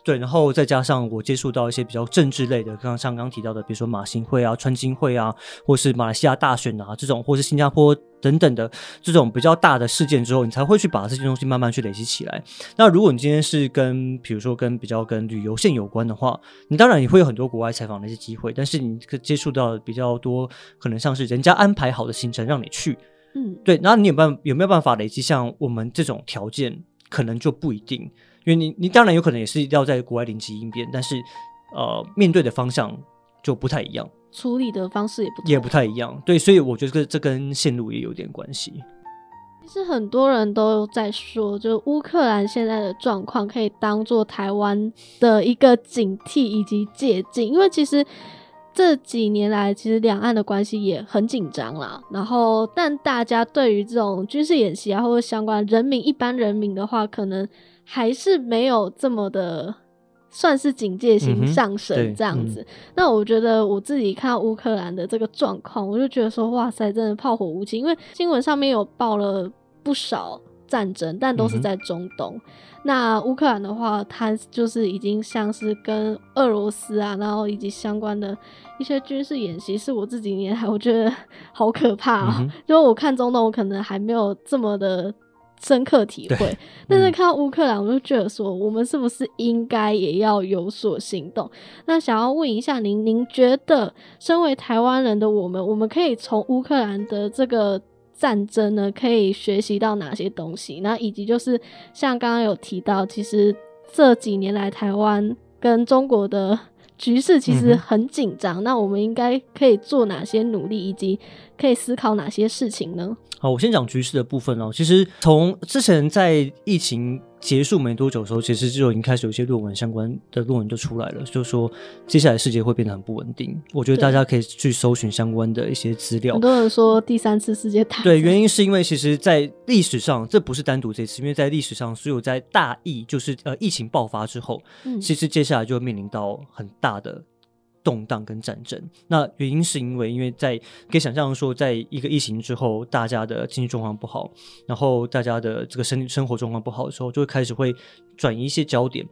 对。然后再加上我接触到一些比较政治类的，刚刚像刚提到的，比如说马新会啊、川金会啊，或是马来西亚大选啊这种，或是新加坡。等等的这种比较大的事件之后，你才会去把这些东西慢慢去累积起来。那如果你今天是跟，比如说跟比较跟旅游线有关的话，你当然也会有很多国外采访的一些机会，但是你接触到比较多，可能像是人家安排好的行程让你去，嗯，对。然后你有办有没有办法累积像我们这种条件，可能就不一定，因为你你当然有可能也是要在国外临机应变，但是呃，面对的方向就不太一样。处理的方式也不也不太一样，对，所以我觉得这这跟线路也有点关系。其实很多人都在说，就乌克兰现在的状况可以当做台湾的一个警惕以及借鉴，因为其实这几年来，其实两岸的关系也很紧张啦。然后，但大家对于这种军事演习啊，或者相关人民一般人民的话，可能还是没有这么的。算是警戒心上升这样子，那我觉得我自己看乌克兰的这个状况，我就觉得说，哇塞，真的炮火无情。因为新闻上面有报了不少战争，但都是在中东。那乌克兰的话，它就是已经像是跟俄罗斯啊，然后以及相关的一些军事演习，是我自己 年还我觉得好可怕哦。因为我看中东，我可能还没有这么的。深刻体会，但是看到乌克兰，我就觉得说，我们是不是应该也要有所行动？那想要问一下您，您觉得身为台湾人的我们，我们可以从乌克兰的这个战争呢，可以学习到哪些东西？那以及就是像刚刚有提到，其实这几年来台湾跟中国的局势其实很紧张，那我们应该可以做哪些努力，以及可以思考哪些事情呢？好，我先讲局势的部分哦。其实从之前在疫情结束没多久的时候，其实就已经开始有一些论文相关的论文就出来了，就是说接下来世界会变得很不稳定。我觉得大家可以去搜寻相关的一些资料。很多人说第三次世界大战，对，原因是因为其实，在历史上这不是单独这次，因为在历史上所有在大疫就是呃疫情爆发之后，其实接下来就会面临到很大的。动荡跟战争，那原因是因为，因为在可以想象说，在一个疫情之后，大家的经济状况不好，然后大家的这个生生活状况不好的时候，就会开始会转移一些焦点。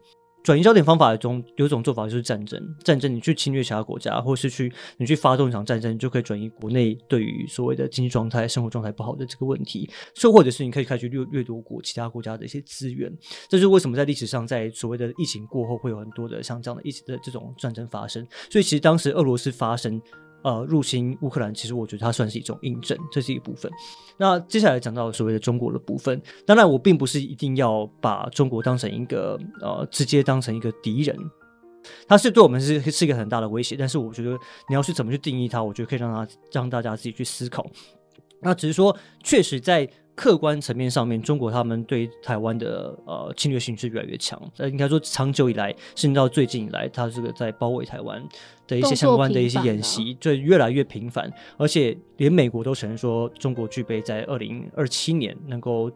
转移焦点方法中有种做法就是战争，战争你去侵略其他国家，或是去你去发动一场战争，就可以转移国内对于所谓的经济状态、生活状态不好的这个问题，又或者是你可以开始掠掠夺国其他国家的一些资源。这是为什么在历史上，在所谓的疫情过后，会有很多的像这样的疫情的这种战争发生。所以其实当时俄罗斯发生。呃，入侵乌克兰，其实我觉得它算是一种印证，这是一部分。那接下来讲到所谓的中国的部分，当然我并不是一定要把中国当成一个呃，直接当成一个敌人，它是对我们是是一个很大的威胁。但是我觉得你要去怎么去定义它，我觉得可以让它让大家自己去思考。那只是说，确实在。客观层面上面，中国他们对台湾的呃侵略性是越来越强。呃，应该说长久以来，甚至到最近以来，他这个在包围台湾的一些相关的一些演习，就越来越频繁。而且连美国都承认说，中国具备在二零二七年能够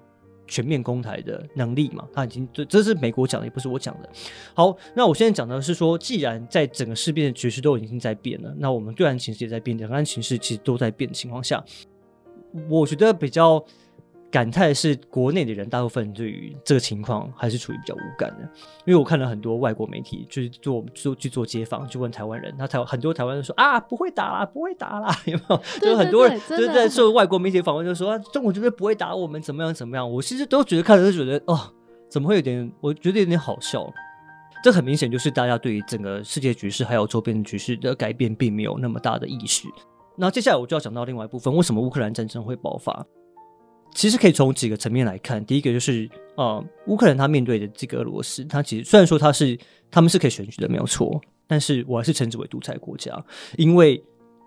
全面攻台的能力嘛？他已经这这是美国讲的，也不是我讲的。好，那我现在讲的是说，既然在整个事变的局势都已经在变了，那我们对岸情势也在变，两岸情势其实都在变的情况下，我觉得比较。感叹是国内的人大部分对于这个情况还是处于比较无感的，因为我看了很多外国媒体，就是做做去做街访，就问台湾人，那台很多台湾人说啊不会打啦，不会打啦，有没有？就很多人就是在受外国媒体访问，就说中国绝对不会打我们，怎么样怎么样？我其实都觉得看着都觉得哦，怎么会有点？我觉得有点好笑。这很明显就是大家对于整个世界局势还有周边的局势的改变并没有那么大的意识。那接下来我就要讲到另外一部分，为什么乌克兰战争会爆发？其实可以从几个层面来看，第一个就是呃，乌克兰他面对的这个俄罗斯，他其实虽然说他是他们是可以选举的没有错，但是我还是称之为独裁国家，因为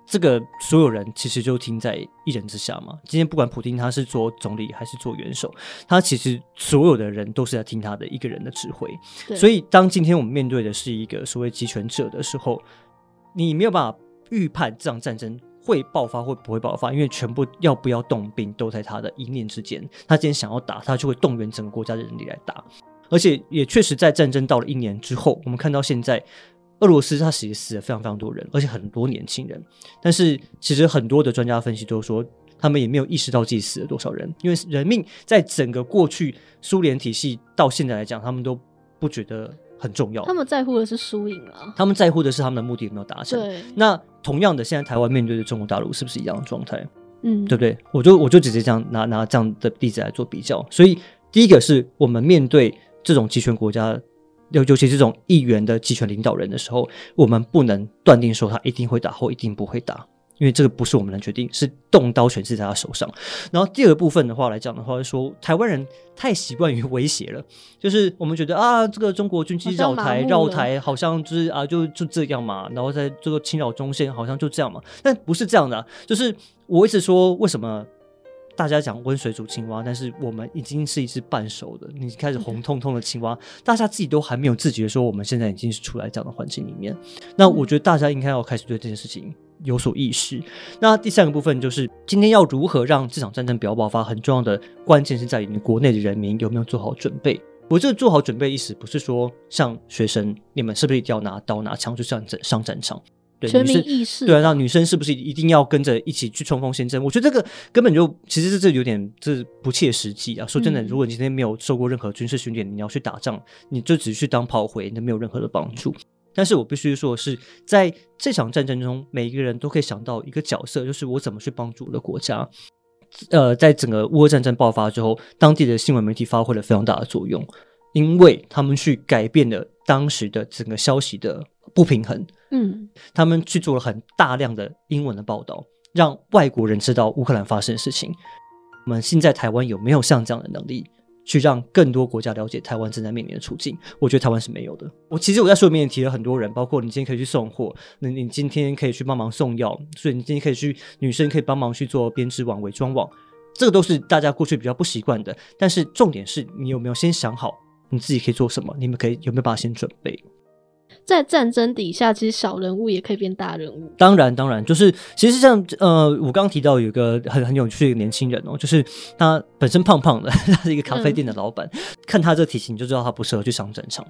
这个所有人其实就听在一人之下嘛。今天不管普京他是做总理还是做元首，他其实所有的人都是在听他的一个人的指挥。所以当今天我们面对的是一个所谓集权者的时候，你没有办法预判这场战争。会爆发会不会爆发？因为全部要不要动兵都在他的一念之间。他今天想要打，他就会动员整个国家的人力来打。而且也确实在战争到了一年之后，我们看到现在俄罗斯他其实死了非常非常多人，而且很多年轻人。但是其实很多的专家分析都说，他们也没有意识到自己死了多少人，因为人命在整个过去苏联体系到现在来讲，他们都不觉得。很重要，他们在乎的是输赢啊，他们在乎的是他们的目的有没有达成。对，那同样的，现在台湾面对的中国大陆是不是一样的状态？嗯，对不对？我就我就直接这样拿拿这样的例子来做比较。所以，第一个是我们面对这种集权国家，尤尤其这种议员的集权领导人的时候，我们不能断定说他一定会打或一定不会打。因为这个不是我们能决定，是动刀权是在他手上。然后第二部分的话来讲的话，说台湾人太习惯于威胁了，就是我们觉得啊，这个中国军机绕台绕台，好像就是啊，就就这样嘛。然后在这个侵扰中线，好像就这样嘛。但不是这样的，就是我一直说，为什么大家讲温水煮青蛙，但是我们已经是一只半熟的，你开始红彤彤的青蛙，大家自己都还没有自觉说，我们现在已经是处在这样的环境里面。那我觉得大家应该要开始对这件事情。有所意识。那第三个部分就是，今天要如何让这场战争不要爆发，很重要的关键是在于你国内的人民有没有做好准备。我这个做好准备意思不是说像学生，你们是不是一定要拿刀拿枪去上战上战场？对，全民意识。对啊，那女生是不是一定要跟着一起去冲锋陷阵？我觉得这个根本就其实是这有点这不切实际啊。说真的，如果你今天没有受过任何军事训练，你要去打仗，你就只是去当炮灰，那没有任何的帮助。但是我必须说的是，在这场战争中，每一个人都可以想到一个角色，就是我怎么去帮助我的国家。呃，在整个乌俄战争爆发之后，当地的新闻媒体发挥了非常大的作用，因为他们去改变了当时的整个消息的不平衡。嗯，他们去做了很大量的英文的报道，让外国人知道乌克兰发生的事情。我们现在台湾有没有像这样的能力？去让更多国家了解台湾正在面临的处境，我觉得台湾是没有的。我其实我在书里面提了很多人，包括你今天可以去送货，那你今天可以去帮忙送药，所以你今天可以去女生可以帮忙去做编织网、伪装网，这个都是大家过去比较不习惯的。但是重点是你有没有先想好你自己可以做什么？你们可以有没有办法先准备？在战争底下，其实小人物也可以变大人物。当然，当然，就是其实像呃，我刚刚提到有一个很很有趣的年轻人哦，就是他本身胖胖的，他是一个咖啡店的老板。看他这个体型，就知道他不适合去上战场。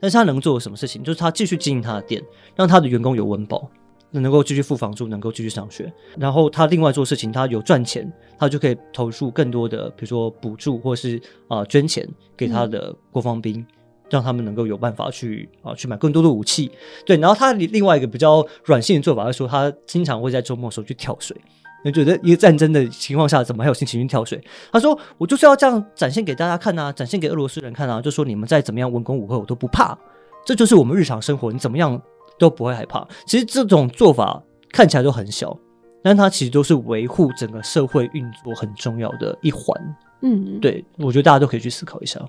但是他能做什么事情？就是他继续经营他的店，让他的员工有温饱，能够继续付房租，能够继续上学。然后他另外做事情，他有赚钱，他就可以投入更多的，比如说补助或是啊捐钱给他的国防兵。让他们能够有办法去啊去买更多的武器。对，然后他另外一个比较软性的做法是说，他经常会在周末的时候去跳水。你觉得一个战争的情况下，怎么还有心情去跳水？他说：“我就是要这样展现给大家看啊，展现给俄罗斯人看啊，就说你们再怎么样文攻武赫，我都不怕。这就是我们日常生活，你怎么样都不会害怕。其实这种做法看起来都很小，但它其实都是维护整个社会运作很重要的一环。嗯，对，我觉得大家都可以去思考一下。”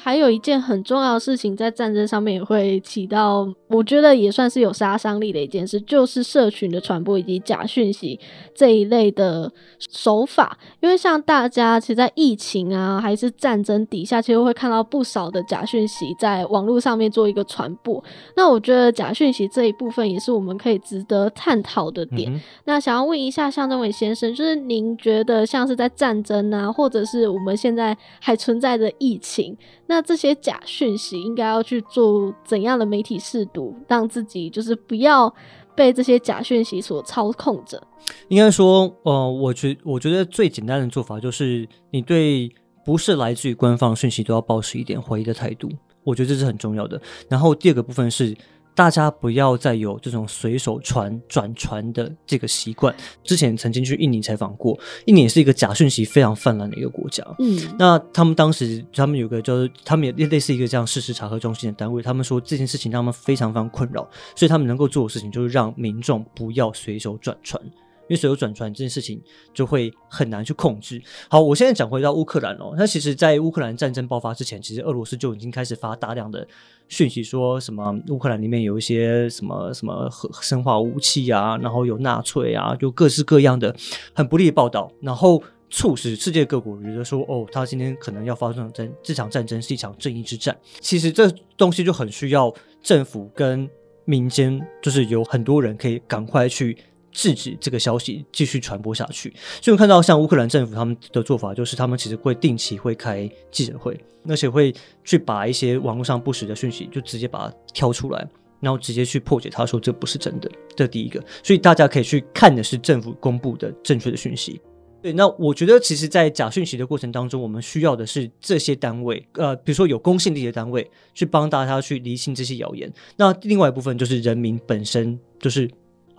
还有一件很重要的事情，在战争上面也会起到，我觉得也算是有杀伤力的一件事，就是社群的传播以及假讯息这一类的手法。因为像大家其实，在疫情啊还是战争底下，其实会看到不少的假讯息在网络上面做一个传播。那我觉得假讯息这一部分也是我们可以值得探讨的点。那想要问一下向政伟先生，就是您觉得像是在战争啊，或者是我们现在还存在的疫情？那这些假讯息应该要去做怎样的媒体试读，让自己就是不要被这些假讯息所操控着？应该说，呃，我觉我觉得最简单的做法就是，你对不是来自于官方讯息都要保持一点怀疑的态度，我觉得这是很重要的。然后第二个部分是。大家不要再有这种随手传转传的这个习惯。之前曾经去印尼采访过，印尼也是一个假讯息非常泛滥的一个国家。嗯，那他们当时他们有个叫他们也类似一个这样事实查核中心的单位，他们说这件事情让他们非常非常困扰，所以他们能够做的事情就是让民众不要随手转传。因为所有转传这件事情就会很难去控制。好，我现在讲回到乌克兰哦，那其实，在乌克兰战争爆发之前，其实俄罗斯就已经开始发大量的讯息，说什么乌克兰里面有一些什么什么核生化武器啊，然后有纳粹啊，就各式各样的很不利的报道，然后促使世界各国觉得说，哦，他今天可能要发生战，这场战争是一场正义之战。其实这东西就很需要政府跟民间，就是有很多人可以赶快去。制止这个消息继续传播下去，所以我们看到像乌克兰政府他们的做法，就是他们其实会定期会开记者会，而且会去把一些网络上不实的讯息就直接把它挑出来，然后直接去破解它，说这不是真的。这第一个，所以大家可以去看的是政府公布的正确的讯息。对，那我觉得其实，在假讯息的过程当中，我们需要的是这些单位，呃，比如说有公信力的单位，去帮大家去厘清这些谣言。那另外一部分就是人民本身，就是。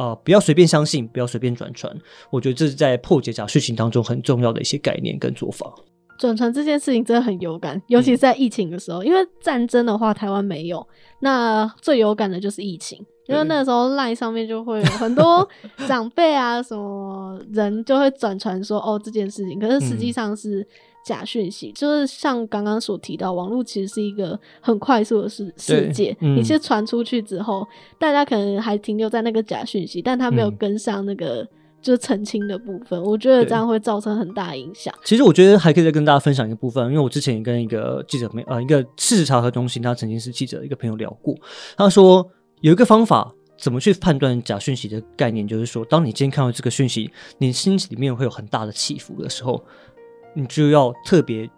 啊，不要随便相信，不要随便转传。我觉得这是在破解假事情当中很重要的一些概念跟做法。转传这件事情真的很有感，尤其是在疫情的时候，因为战争的话台湾没有，那最有感的就是疫情，因为那时候 LINE 上面就会有很多长辈啊什么人就会转传说哦这件事情，可是实际上是。假讯息就是像刚刚所提到，网络其实是一个很快速的世世界。你其实传出去之后，大家可能还停留在那个假讯息，但他没有跟上那个就是澄清的部分。我觉得这样会造成很大影响。其实我觉得还可以再跟大家分享一个部分，因为我之前也跟一个记者朋友，呃，一个事实查核中心，他曾经是记者一个朋友聊过，他说有一个方法怎么去判断假讯息的概念，就是说，当你今天看到这个讯息，你心里面会有很大的起伏的时候。你就要特别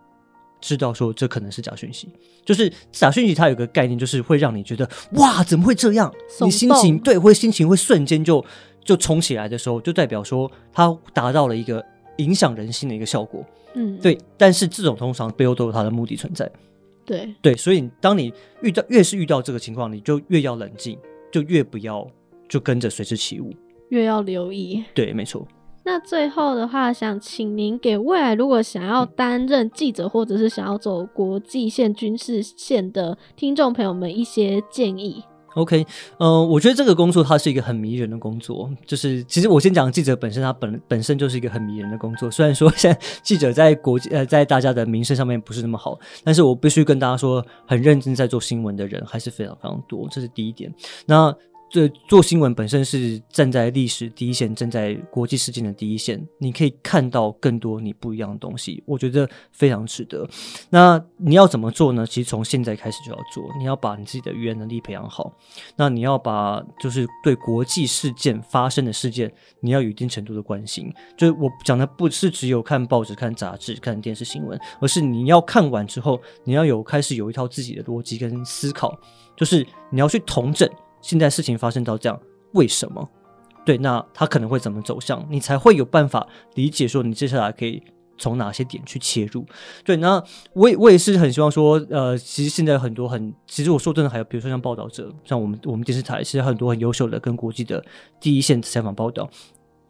知道说这可能是假讯息，就是假讯息，它有个概念，就是会让你觉得哇，怎么会这样？你心情对，会心情会瞬间就就冲起来的时候，就代表说它达到了一个影响人心的一个效果。嗯，对。但是这种通常背后都有它的目的存在。对对，所以当你遇到越是遇到这个情况，你就越要冷静，就越不要就跟着随之起舞，越要留意。对，没错。那最后的话，想请您给未来如果想要担任记者，或者是想要走国际线、军事线的听众朋友们一些建议。OK，嗯，我觉得这个工作它是一个很迷人的工作，就是其实我先讲记者本身，它本本身就是一个很迷人的工作。虽然说现在记者在国际呃在大家的名声上面不是那么好，但是我必须跟大家说，很认真在做新闻的人还是非常非常多，这是第一点。那这做新闻本身是站在历史第一线，站在国际事件的第一线，你可以看到更多你不一样的东西，我觉得非常值得。那你要怎么做呢？其实从现在开始就要做，你要把你自己的语言能力培养好。那你要把就是对国际事件发生的事件，你要有一定程度的关心。就是我讲的不是只有看报纸、看杂志、看电视新闻，而是你要看完之后，你要有开始有一套自己的逻辑跟思考，就是你要去统整。现在事情发生到这样，为什么？对，那他可能会怎么走向？你才会有办法理解说，你接下来可以从哪些点去切入。对，那我也我也是很希望说，呃，其实现在很多很，其实我说真的，还有比如说像报道者，像我们我们电视台，其实很多很优秀的跟国际的第一线采访报道。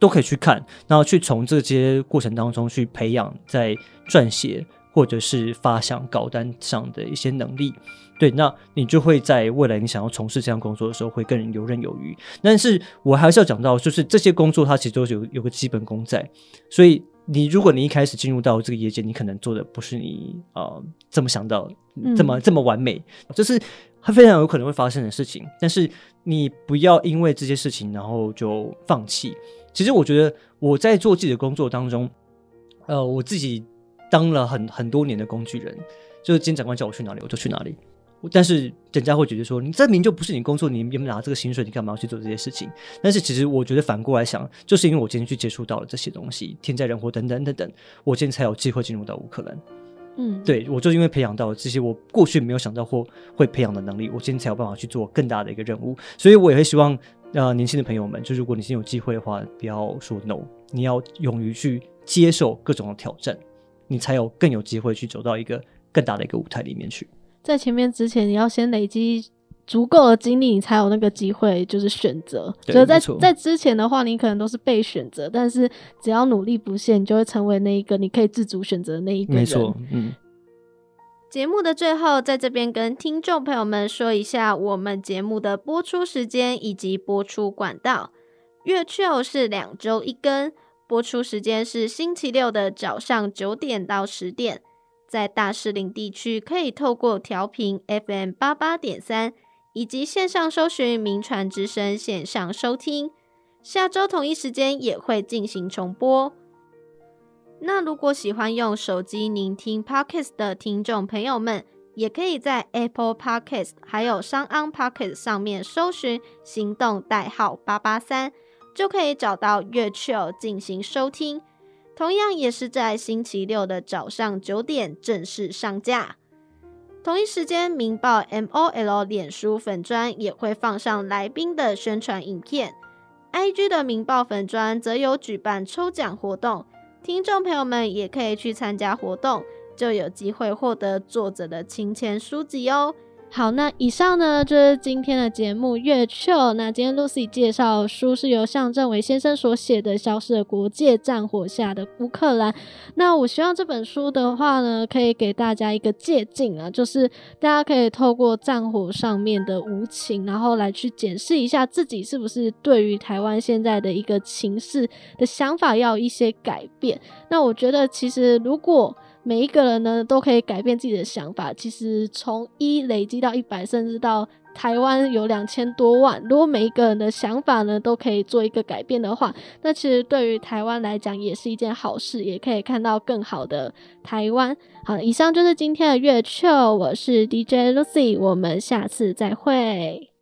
都可以去看，然后去从这些过程当中去培养在撰写或者是发想稿单上的一些能力。对，那你就会在未来你想要从事这项工作的时候会更游刃有余。但是我还是要讲到，就是这些工作它其实都有有个基本功在，所以你如果你一开始进入到这个业界，你可能做的不是你啊这么想到这么这么完美，这是它非常有可能会发生的事情。但是你不要因为这些事情然后就放弃。其实我觉得我在做自己的工作当中，呃，我自己当了很很多年的工具人，就是今天长官叫我去哪里我就去哪里。但是人家会觉得说，你这明就不是你工作，你有没有拿这个薪水？你干嘛要去做这些事情？但是其实我觉得反过来想，就是因为我今天去接触到了这些东西，天灾人祸等等等等，我今天才有机会进入到乌克兰。嗯，对我就因为培养到了这些我过去没有想到或会培养的能力，我今天才有办法去做更大的一个任务。所以我也会希望。呃，年轻的朋友们，就如果你现在有机会的话，不要说 no，你要勇于去接受各种的挑战，你才有更有机会去走到一个更大的一个舞台里面去。在前面之前，你要先累积足够的经历，你才有那个机会，就是选择。所以在在之前的话，你可能都是被选择，但是只要努力不懈，你就会成为那一个你可以自主选择的那一个人。没错，嗯。节目的最后，在这边跟听众朋友们说一下我们节目的播出时间以及播出管道。月球是两周一更，播出时间是星期六的早上九点到十点，在大士林地区可以透过调频 FM 八八点三以及线上搜寻“名传之声”线上收听。下周同一时间也会进行重播。那如果喜欢用手机聆听 Podcast 的听众朋友们，也可以在 Apple Podcast 还有商安 Podcast 上面搜寻“行动代号八八三”，就可以找到月球进行收听。同样也是在星期六的早上九点正式上架。同一时间，明报 MOL 脸书粉专也会放上来宾的宣传影片。IG 的明报粉专则有举办抽奖活动。听众朋友们也可以去参加活动，就有机会获得作者的亲签书籍哦。好，那以上呢就是今天的节目《月球》。那今天 Lucy 介绍书是由向正伟先生所写的《消失的国界：战火下的乌克兰》。那我希望这本书的话呢，可以给大家一个借鉴啊，就是大家可以透过战火上面的无情，然后来去检视一下自己是不是对于台湾现在的一个情势的想法要一些改变。那我觉得其实如果每一个人呢，都可以改变自己的想法。其实从一累积到一百，甚至到台湾有两千多万，如果每一个人的想法呢，都可以做一个改变的话，那其实对于台湾来讲也是一件好事，也可以看到更好的台湾。好，以上就是今天的月球，我是 DJ Lucy，我们下次再会。